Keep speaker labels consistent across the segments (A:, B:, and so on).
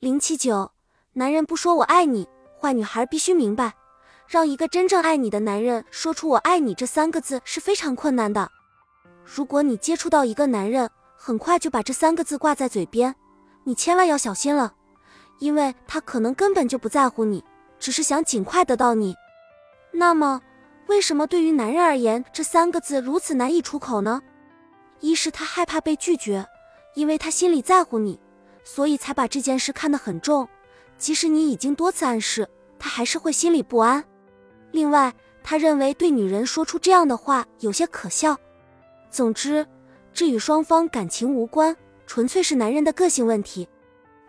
A: 零七九，男人不说我爱你，坏女孩必须明白，让一个真正爱你的男人说出我爱你这三个字是非常困难的。如果你接触到一个男人，很快就把这三个字挂在嘴边，你千万要小心了，因为他可能根本就不在乎你，只是想尽快得到你。那么，为什么对于男人而言，这三个字如此难以出口呢？一是他害怕被拒绝，因为他心里在乎你。所以才把这件事看得很重，即使你已经多次暗示，他还是会心里不安。另外，他认为对女人说出这样的话有些可笑。总之，这与双方感情无关，纯粹是男人的个性问题。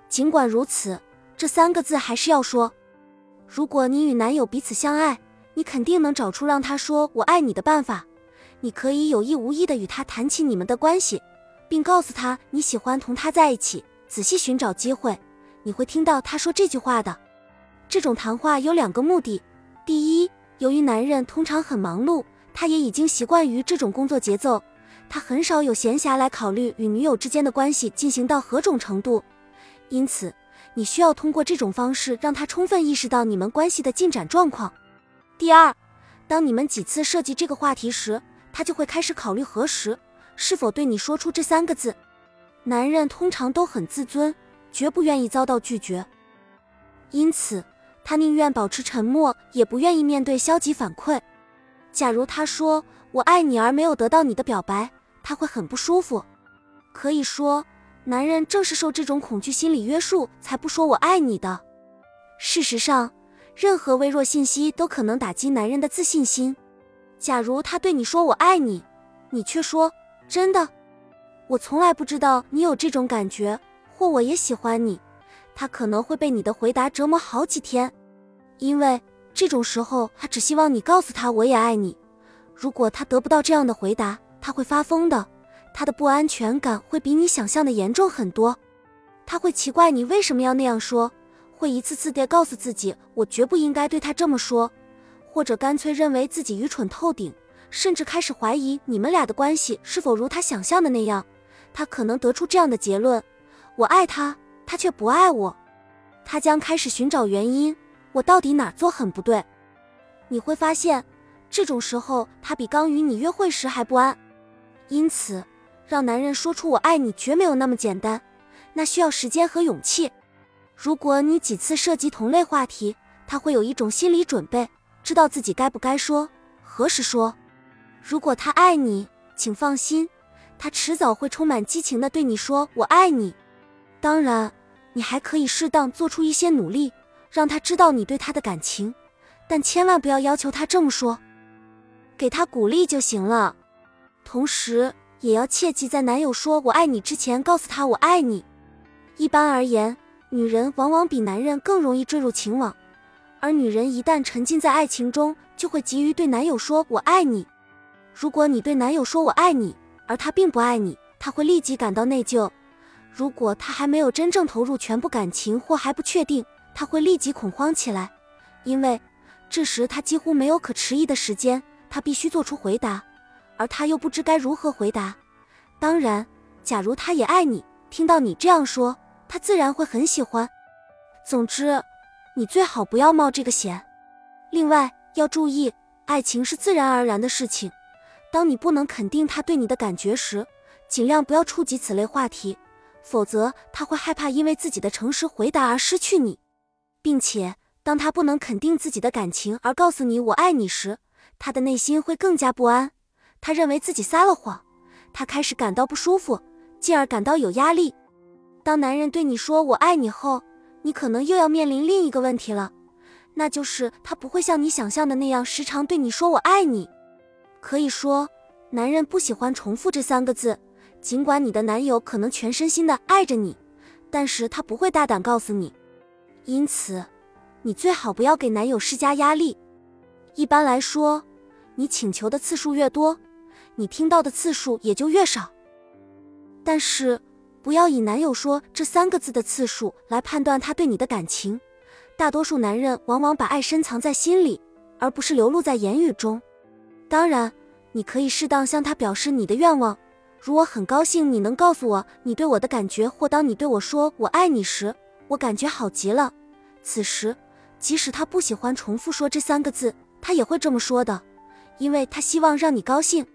A: 尽管如此，这三个字还是要说。如果你与男友彼此相爱，你肯定能找出让他说“我爱你”的办法。你可以有意无意的与他谈起你们的关系，并告诉他你喜欢同他在一起。仔细寻找机会，你会听到他说这句话的。这种谈话有两个目的：第一，由于男人通常很忙碌，他也已经习惯于这种工作节奏，他很少有闲暇来考虑与女友之间的关系进行到何种程度。因此，你需要通过这种方式让他充分意识到你们关系的进展状况。第二，当你们几次涉及这个话题时，他就会开始考虑何时、是否对你说出这三个字。男人通常都很自尊，绝不愿意遭到拒绝，因此他宁愿保持沉默，也不愿意面对消极反馈。假如他说“我爱你”而没有得到你的表白，他会很不舒服。可以说，男人正是受这种恐惧心理约束，才不说“我爱你”的。事实上，任何微弱信息都可能打击男人的自信心。假如他对你说“我爱你”，你却说“真的”。我从来不知道你有这种感觉，或我也喜欢你。他可能会被你的回答折磨好几天，因为这种时候他只希望你告诉他我也爱你。如果他得不到这样的回答，他会发疯的。他的不安全感会比你想象的严重很多。他会奇怪你为什么要那样说，会一次次地告诉自己我绝不应该对他这么说，或者干脆认为自己愚蠢透顶，甚至开始怀疑你们俩的关系是否如他想象的那样。他可能得出这样的结论：我爱他，他却不爱我。他将开始寻找原因，我到底哪做很不对？你会发现，这种时候他比刚与你约会时还不安。因此，让男人说出“我爱你”绝没有那么简单，那需要时间和勇气。如果你几次涉及同类话题，他会有一种心理准备，知道自己该不该说，何时说。如果他爱你，请放心。他迟早会充满激情地对你说“我爱你”。当然，你还可以适当做出一些努力，让他知道你对他的感情，但千万不要要求他这么说，给他鼓励就行了。同时，也要切记在男友说“我爱你”之前告诉他“我爱你”。一般而言，女人往往比男人更容易坠入情网，而女人一旦沉浸在爱情中，就会急于对男友说“我爱你”。如果你对男友说“我爱你”，而他并不爱你，他会立即感到内疚。如果他还没有真正投入全部感情或还不确定，他会立即恐慌起来，因为这时他几乎没有可迟疑的时间，他必须做出回答，而他又不知该如何回答。当然，假如他也爱你，听到你这样说，他自然会很喜欢。总之，你最好不要冒这个险。另外要注意，爱情是自然而然的事情。当你不能肯定他对你的感觉时，尽量不要触及此类话题，否则他会害怕因为自己的诚实回答而失去你，并且当他不能肯定自己的感情而告诉你“我爱你”时，他的内心会更加不安，他认为自己撒了谎，他开始感到不舒服，进而感到有压力。当男人对你说“我爱你”后，你可能又要面临另一个问题了，那就是他不会像你想象的那样时常对你说“我爱你”。可以说，男人不喜欢重复这三个字。尽管你的男友可能全身心的爱着你，但是他不会大胆告诉你。因此，你最好不要给男友施加压力。一般来说，你请求的次数越多，你听到的次数也就越少。但是，不要以男友说这三个字的次数来判断他对你的感情。大多数男人往往把爱深藏在心里，而不是流露在言语中。当然，你可以适当向他表示你的愿望，如我很高兴你能告诉我你对我的感觉，或当你对我说“我爱你”时，我感觉好极了。此时，即使他不喜欢重复说这三个字，他也会这么说的，因为他希望让你高兴。